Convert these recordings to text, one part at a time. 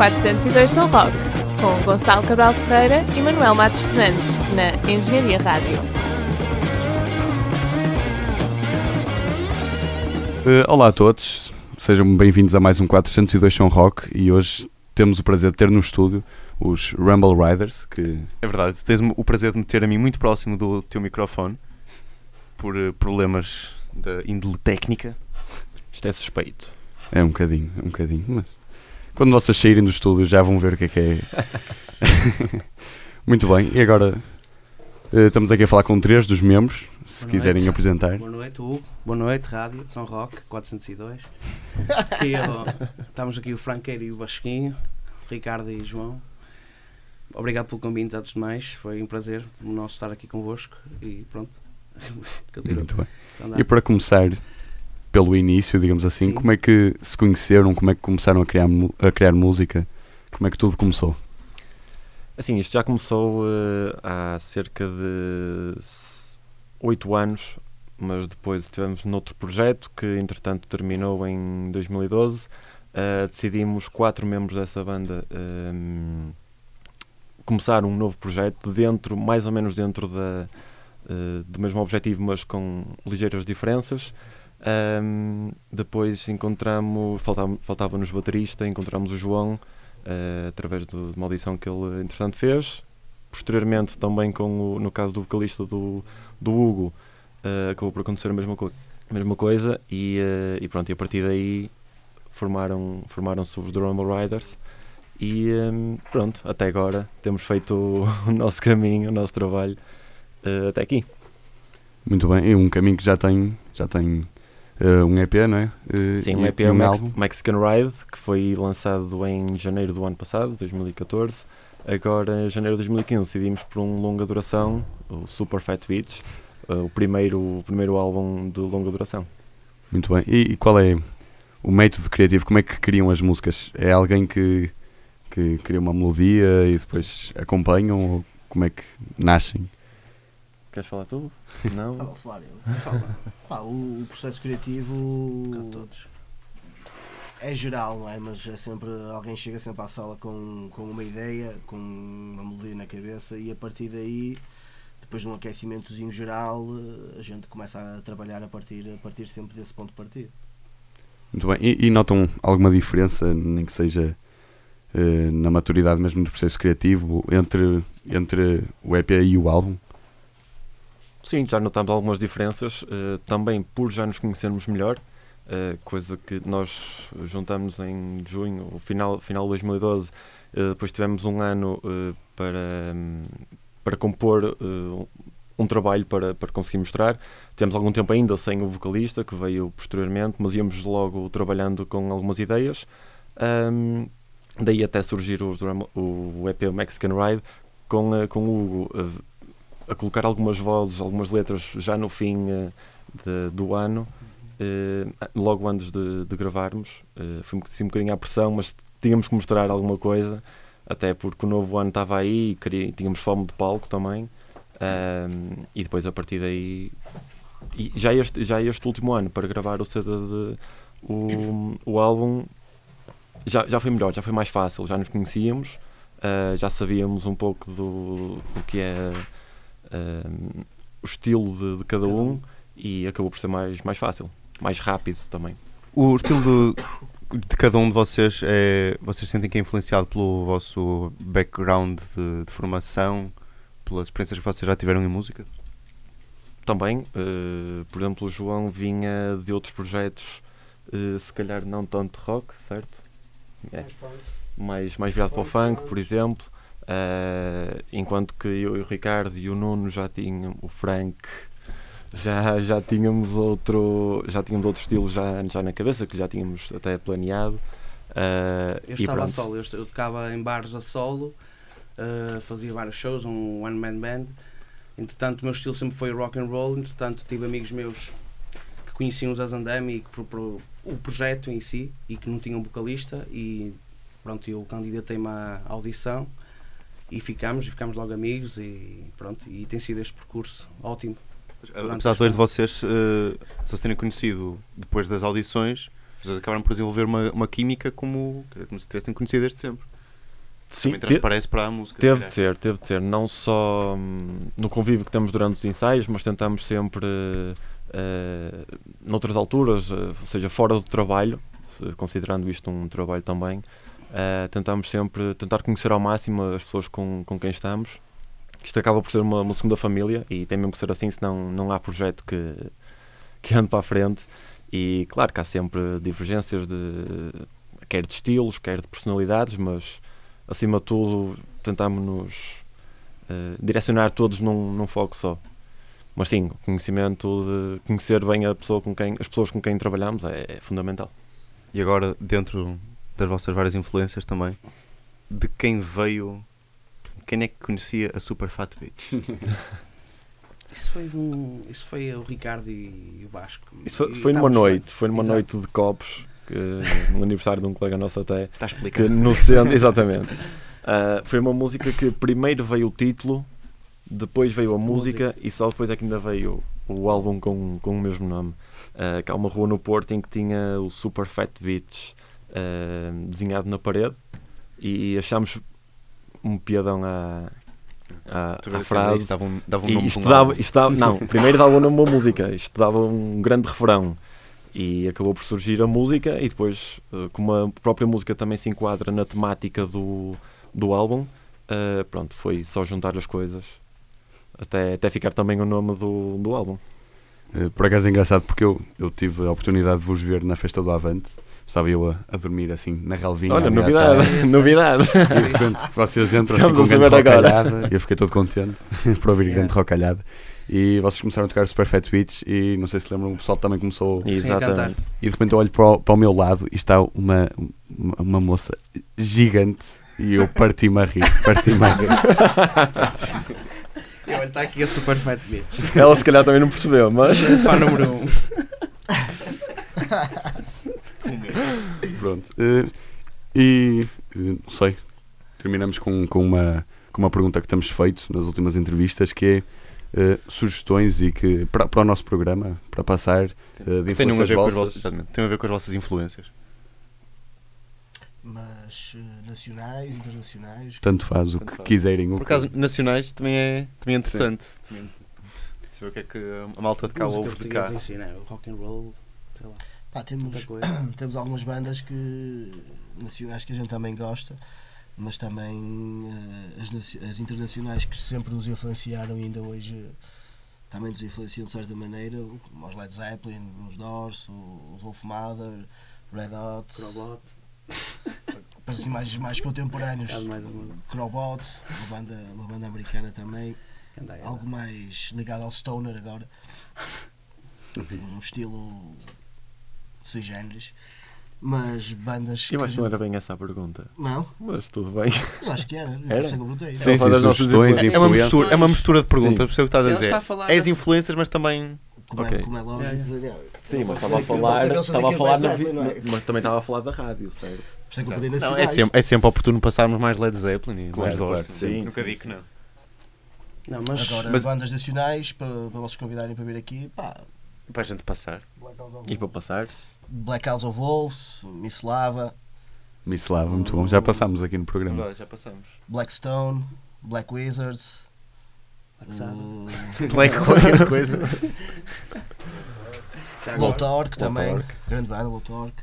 402 São Roque, com Gonçalo Cabral Ferreira e Manuel Matos Fernandes, na Engenharia Rádio. Uh, olá a todos, sejam bem-vindos a mais um 402 São Rock e hoje temos o prazer de ter no estúdio os Rumble Riders, que É verdade, tu tens o prazer de me ter a mim muito próximo do teu microfone por eh, problemas da índole técnica. Isto é suspeito. é um bocadinho, é um bocadinho, mas quando vocês saírem do estúdio já vão ver o que é que é. Muito bem, e agora uh, estamos aqui a falar com três dos membros, se Boa quiserem noite. apresentar. Boa noite, Hugo. Boa noite, Rádio São Roque 402. Aqui, ó, estamos aqui o Franqueiro e o Basquinho, Ricardo e João. Obrigado pelo convite, antes de mais. Foi um prazer o nosso estar aqui convosco e pronto. Muito bem. andar. E para começar pelo início, digamos assim, Sim. como é que se conheceram, como é que começaram a criar, a criar música, como é que tudo começou? Assim, isto já começou eh, há cerca de oito anos, mas depois tivemos noutro projeto que entretanto terminou em 2012. Eh, decidimos, quatro membros dessa banda, ehm, começar um novo projeto dentro, mais ou menos dentro da, eh, do mesmo objetivo, mas com ligeiras diferenças. Ahm, depois encontramos, faltava- faltava-nos baterista, encontramos o João eh, através do- de uma audição que ele entretanto fez. Posteriormente, também com o, no caso do vocalista do, do Hugo, eh, acabou por acontecer a mesma, co mesma coisa e, eh, e pronto, e a partir daí formaram, formaram-se os The Riders e ehm, pronto, até agora temos feito o, nosso caminho, o nosso trabalho até aqui. Muito bem, e um caminho que já tem, já tem eh, um EP, não é? Eh, Sim, um EP é um Mex álbum. Mexican Ride, que foi lançado em janeiro do ano passado, 2014. Agora, em janeiro de 2015, decidimos por um longa duração, o Super Fat Beats, eh, o primeiro, o primeiro álbum de longa duração. Muito bem. E, e qual é o método criativo? Como é que criam as músicas? É alguém que, que cria uma melodia e depois acompanham? Ou como é que nascem? Queres falar tu? Não? Ah, posso falar eu? Fala, Pá, o, o processo criativo com todos. é geral, não é? Mas é sempre, alguém chega sempre à sala com, com uma ideia, com uma melodia na cabeça e a partir daí, depois de um aquecimentozinho geral, a gente começa a trabalhar a partir, a partir sempre desse ponto de partida. Muito bem. E, e notam alguma diferença, nem que seja eh, na maturidade mesmo do processo criativo, entre, entre o EP e o álbum? Sim, já notamos algumas diferenças, eh, também por já nos conhecermos melhor, eh, coisa que nós juntamos em junho, final, final de 2012, eh, depois tivemos um ano para, hum, para compor um trabalho para, para conseguir mostrar. Tivemos algum tempo ainda sem o vocalista, que veio posteriormente, mas íamos logo trabalhando com algumas ideias. Ahm, daí até surgir o, o EP Mexican Ride, com, com o Hugo a colocar algumas vozes, algumas letras já no fim eh, de- do ano, eh, logo antes de, de gravarmos. Eh, foi um, bocadinho à pressão, mas tínhamos que mostrar alguma coisa, até porque o novo ano estava aí e queria- tínhamos fome de palco também. E depois a partir daí. Já este, já este último ano, para gravar o CD de, o, o álbum, já, já foi melhor, já foi mais fácil, já nos conhecíamos, ah, já sabíamos um pouco do, do que é ah, o estilo de, de cada um e acabou por ser mais, mais fácil, mais rápido também. O estilo do- de cada um de vocês é. Vocês sentem que é influenciado pelo vosso background de, de formação, pelas experiências que vocês já tiveram em música? Também, eh, por exemplo, o João vinha de outros projetos, eh, se calhar não tanto rock, certo? É. mais, mais virado para o funk, por exemplo. Eh, enquanto que eu e o Ricardo e o Nuno já tinham o Frank, já, já tínhamos outro já tínhamos outro estilo já, já na cabeça, que já tínhamos até planeado. eh, Eu estava a solo, eu, eu tocava em bares a solo, eh, fazia vários shows, um one man band. Entretanto, o meu estilo sempre foi rock and roll. Entretanto, tive amigos meus que conheciam os Azandame e que pro, pro- o projeto em si e que não tinham vocalista e pronto, eu candidatei-me à audição e ficámos, e ficámos logo amigos e pronto, e tem sido este percurso ótimo. Apesar de dois de vocês eh, só se terem conhecido depois das audições, vocês acabaram por desenvolver uma, uma química como, como se tivessem conhecido desde sempre. Sim, também te- transparece para a música. Teve de ser, teve de ser. Não só hum, no convívio que temos durante os ensaios, mas tentamos sempre, eh, noutras alturas, eh, ou seja, fora do trabalho, considerando isto um trabalho também, eh, tentamos sempre tentar conhecer ao máximo as pessoas com, com quem estamos. Isto acaba por ser uma, uma segunda família e tem mesmo que ser assim, senão não há projeto que, que ande para a frente. E claro que há sempre divergências de quer de estilos, quer de personalidades, mas acima de tudo tentamos nos eh, direcionar todos num, num foco só. Mas sim, conhecimento de conhecer bem a pessoa com quem, as pessoas com quem trabalhamos é, é fundamental. E agora, dentro das vossas várias influências também, de quem veio. Quem é que conhecia a Super Fat Bitch? Isso foi, de um, isso foi o Ricardo e, e o Vasco. Isso foi, foi numa noite, foi numa Exato. noite de copos, que, no aniversário de um colega nosso até, Está que no centro, exatamente. Ah, foi uma música que primeiro veio o título, depois veio a música e só depois é que ainda veio o álbum com, com o mesmo nome. Ah, que há uma rua no Porto em que tinha o Super Fat Beach ah, desenhado na parede e achámos um piadão à, frase. Dava um, dava um E isto dava, isto dava- não, primeiro dava o nome uma música, isto dava um grande refrão e acabou por surgir a música e depois, eh, como a própria música também se enquadra na temática do, do álbum, eh, pronto, foi só juntar as coisas até, até ficar também o nome do, do álbum. Por acaso é engraçado porque eu, eu tive a oportunidade de vos ver na festa do Avante. Estava eu a, a dormir assim na relvinha. Olha, novidade, tarde. novidade. E de repente vocês entram assim com grande rocalhada. Eu fiquei todo contente por ouvir grande Yeah. rocalhada. E vocês começaram a tocar Super Fat Beach e não sei se lembram, o pessoal também começou. Sim, a Exatamente. cantar. E de repente eu olho para o, para o meu lado e está uma, uma, uma moça gigante e eu parti-me a rir. Parti-me a rir. E olha, está aqui a Super Fat Bitch. Ela se calhar também não percebeu, mas Fã número 1. Um. Pronto. Eh, e eh, não sei. Terminamos com, com, uma, com uma pergunta que temos feito nas últimas entrevistas que é eh, sugestões e que para, para o nosso programa, para passar eh, de Tenham a ver com as vossas. tem a ver com as vossas influências. Mas nacionais, internacionais. Tanto faz o Tanto que faz. quiserem. o Por que- acaso, nacionais também é, também é interessante. Também- Saber o que é que a malta de cá ouve de cá. né? O rock and roll, sei lá, Pá, temos, temos algumas bandas que nacionais que a gente também gosta, mas também eh, as, as internacionais que sempre nos influenciaram e ainda hoje também nos influenciam de certa maneira, como os Led Zeppelin, os Doors, os Wolf Mother, Red Hot, Crobot, depois assim mais, mais contemporâneos. Crobot, uma banda, uma banda americana também, algo mais ligado ao Stoner agora, um estilo sui generis, mas bandas eu acho que não era gente- bem essa a pergunta. Não, Mas tudo bem. eu acho que era, Era? Sim, Uma sim, sugestões. É uma, mistura, é uma mistura de perguntas, percebo o que estás a dizer. está É da- influências, mas também. Como, Ok. é, como é lógico. Yeah, Sim, mas estava a falar, estava a falar na é? mas também estava a falar da rádio, certo? Por isso é que eu pedi Não, é, sempre, é sempre oportuno passarmos mais Led Zeppelin e Claro, mais claro, Doors. sim, Nunca digo que não. Não, mas, Agora, Mas- bandas nacionais, para, para vocês convidarem para vir aqui, pá, Para a gente passar. E para passar? Black House of Wolves, Miss Lava, Miss Lava, muito bom. Já passámos aqui no programa. Verdade, já passamos. Blackstone, Black Wizards, uh, Black qualquer coisa. Já Low agora, Torque também, grande banda, Low Torque.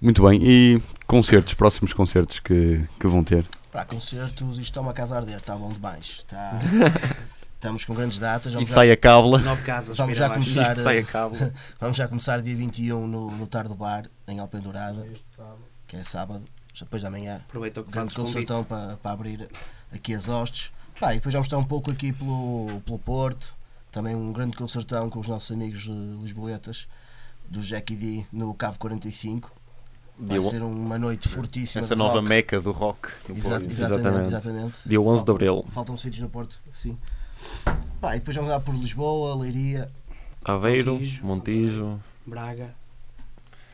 Muito bem. E concertos, próximos concertos que, que vão ter? Para concertos, isto está uma casa a arder, está bom demais. Está... Estamos com grandes datas. E Vamos, já, sai a cábula. Nove casas. Vamos já começar. Sai a cábula. vamos já começar dia 21 no, no Tardo Bar, em Alpendurada, que é sábado, já depois da manhã. Aproveita o que grande fazes concertão para, para abrir aqui as hostes. Pá, e depois vamos estar um pouco aqui pelo, pelo Porto, também um grande concertão com os nossos amigos uh, lisboetas, do Jackie D no Cavo 45. Vai Dia, ser uma noite fortíssima. Essa nova rock. meca do rock. no Exa- Porto. exatamente, Exatamente. exatamente. dia 11 de Abril. Faltam sítios no Porto, sim. Pá, e depois vamos lá por Lisboa, Leiria, Aveiro, Montijo. Montijo. Braga.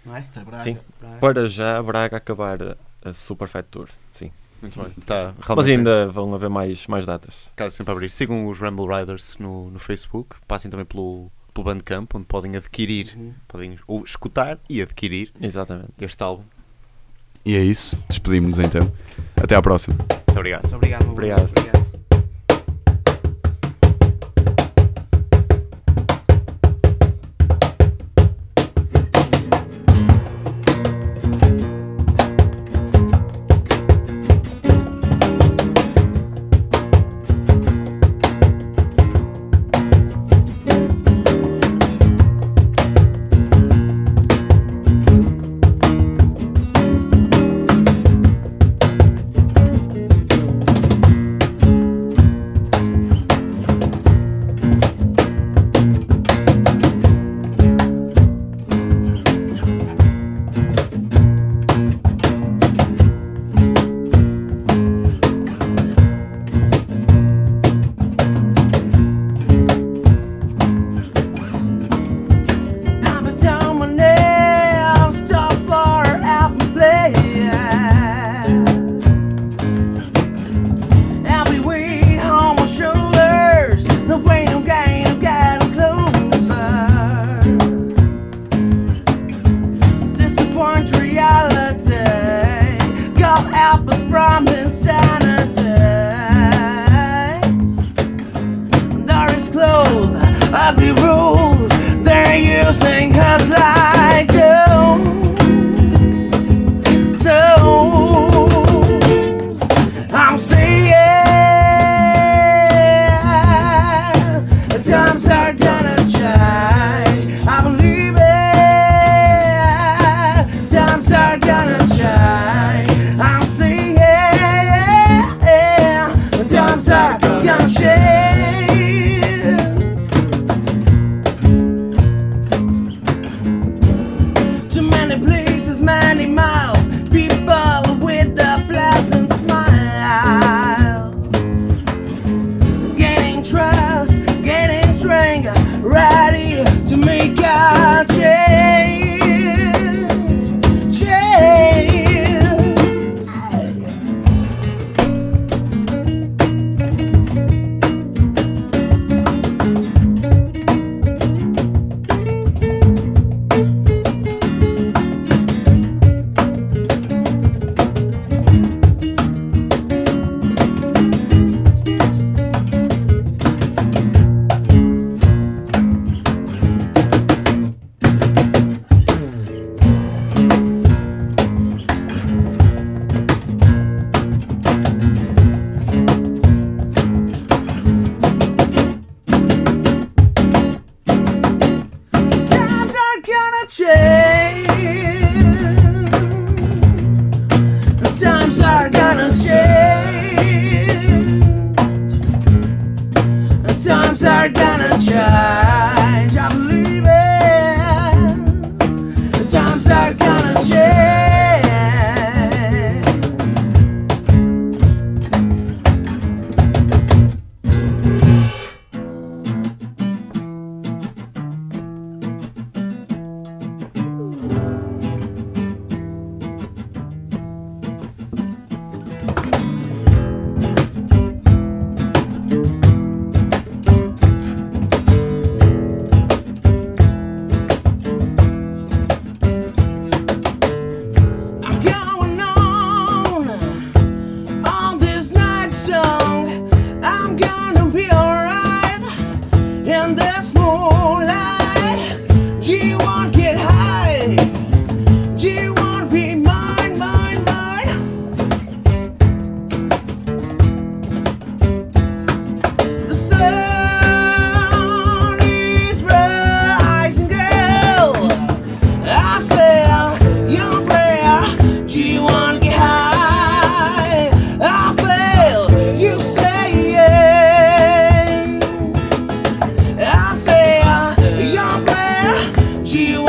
Não é? até Braga. Sim. Braga. Para já, Braga acabar a- Super Fat Tour. Sim. Muito bem. Tá, Mas ainda vão haver mais, mais datas. Caso sempre a abrir. Sigam os Ramble Riders no, no Facebook. Passem também pelo, pelo Bandcamp, onde podem adquirir, Uhum. podem ou escutar e adquirir Exatamente. este álbum. E é isso. Despedimos-nos então. Até à próxima. Muito obrigado. Muito obrigado. meu Obrigado. Obrigado.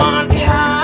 Do you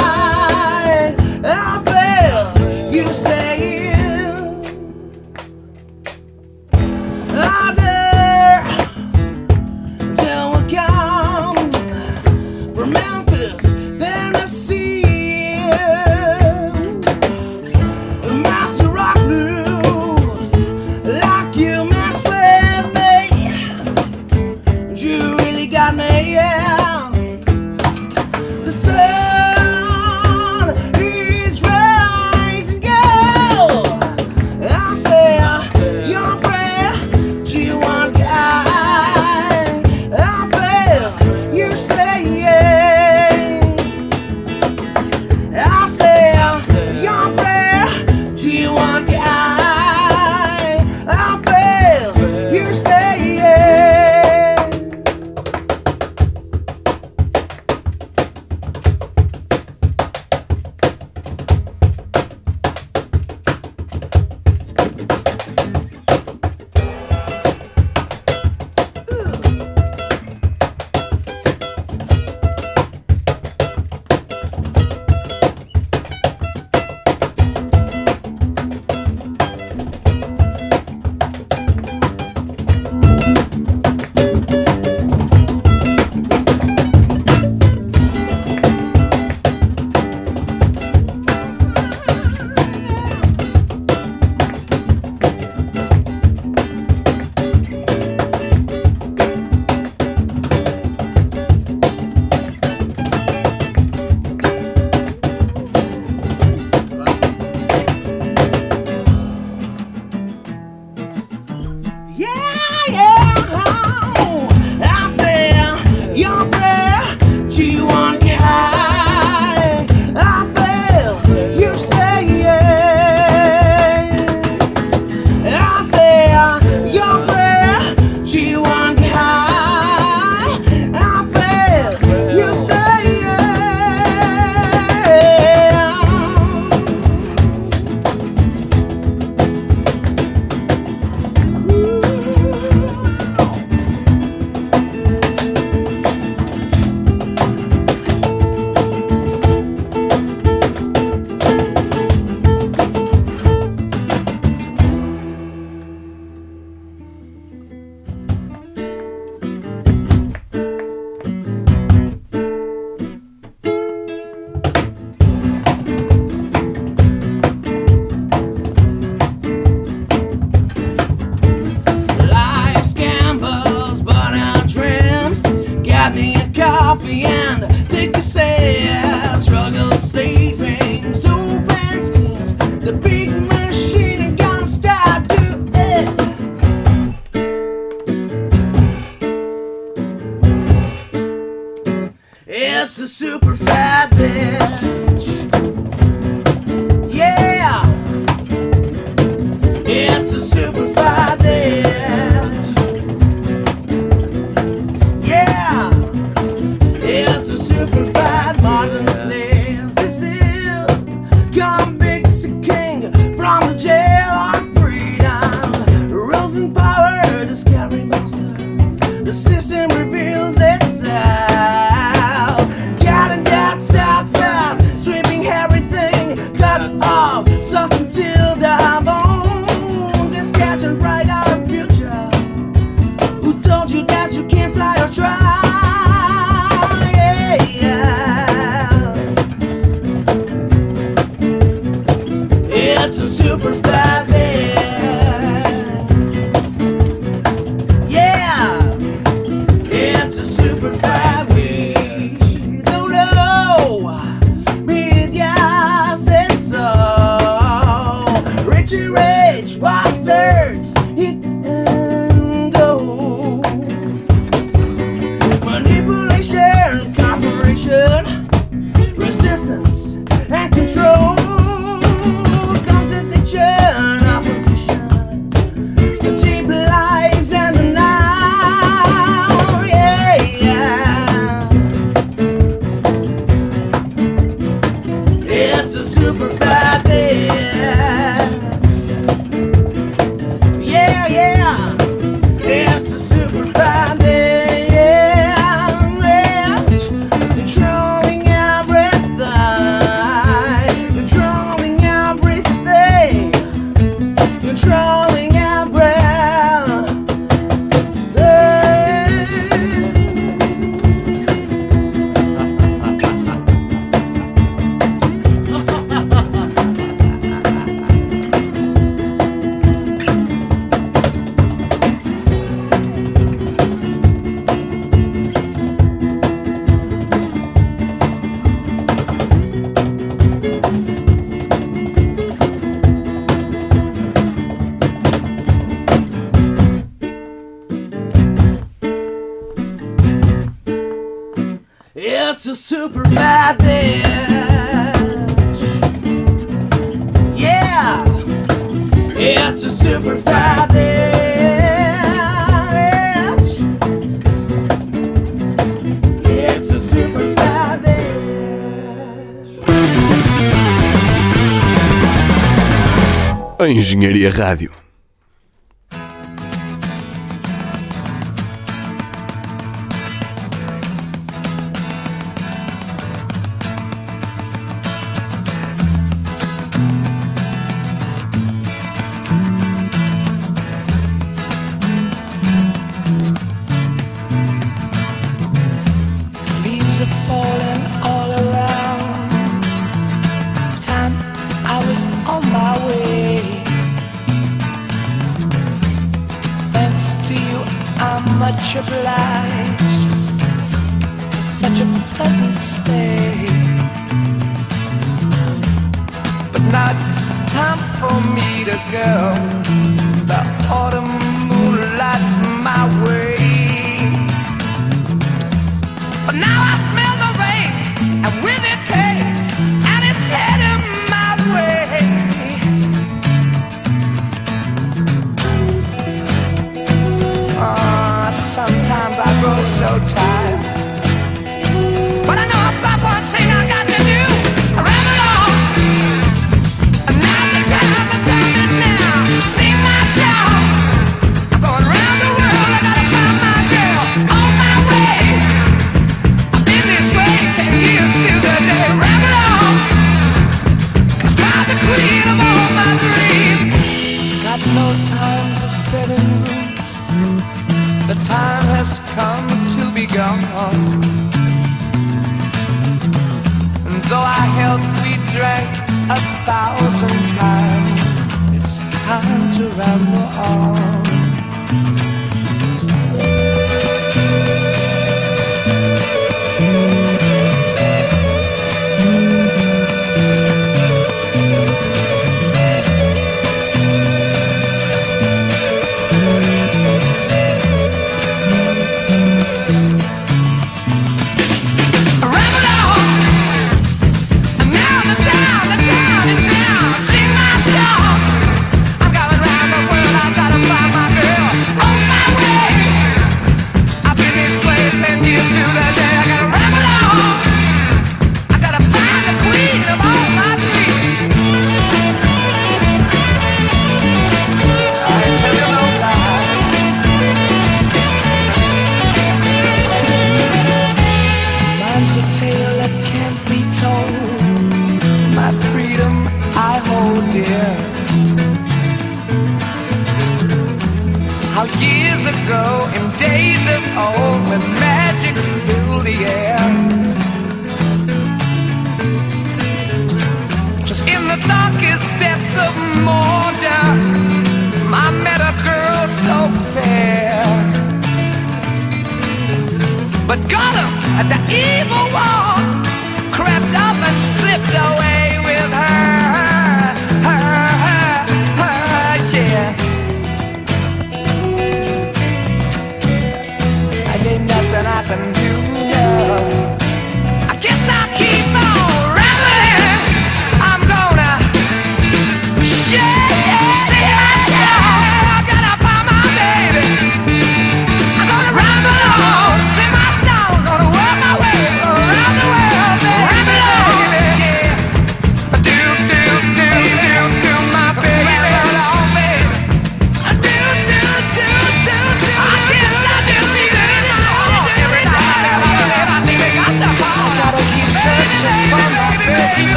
a super fat bitch.